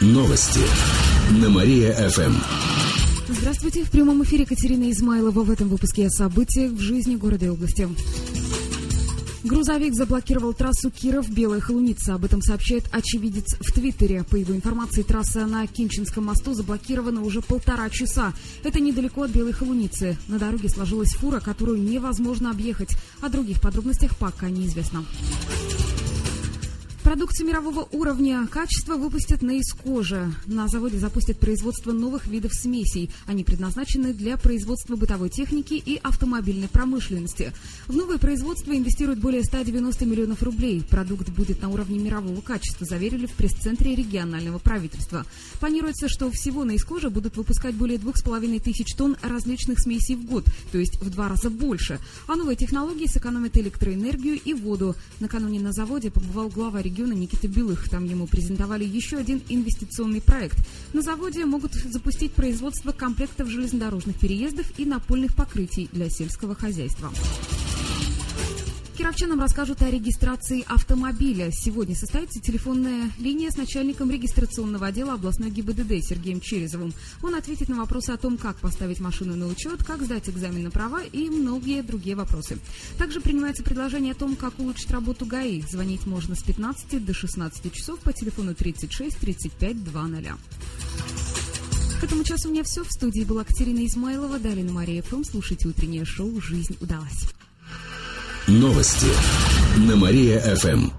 Новости на Мария-ФМ. Здравствуйте. В прямом эфире Катерина Измайлова. В этом выпуске о событиях в жизни города и области. Грузовик заблокировал трассу Киров-Белая Холуница. Об этом сообщает очевидец в Твиттере. По его информации, трасса на Кинчинском мосту заблокирована уже полтора часа. Это недалеко от Белой Холуницы. На дороге сложилась фура, которую невозможно объехать. О других подробностях пока неизвестно. Продукцию мирового уровня качества выпустят на искоже. На заводе запустят производство новых видов смесей. Они предназначены для производства бытовой техники и автомобильной промышленности. В новое производство инвестируют более 190 миллионов рублей. Продукт будет на уровне мирового качества, заверили в пресс-центре регионального правительства. Планируется, что всего на искоже будут выпускать более 2,5 тысяч тонн различных смесей в год, то есть в два раза больше. А новые технологии сэкономят электроэнергию и воду. Накануне на заводе побывал глава региона региона Никита Белых. Там ему презентовали еще один инвестиционный проект. На заводе могут запустить производство комплектов железнодорожных переездов и напольных покрытий для сельского хозяйства. Кировчанам расскажут о регистрации автомобиля. Сегодня состоится телефонная линия с начальником регистрационного отдела областной ГИБДД Сергеем Черезовым. Он ответит на вопросы о том, как поставить машину на учет, как сдать экзамен на права и многие другие вопросы. Также принимается предложение о том, как улучшить работу ГАИ. Звонить можно с 15 до 16 часов по телефону 36 35 20. К этому часу у меня все. В студии была Катерина Измайлова. Далее на Мария ФМ. Слушайте утреннее шоу «Жизнь удалась». Новости на Мария-ФМ.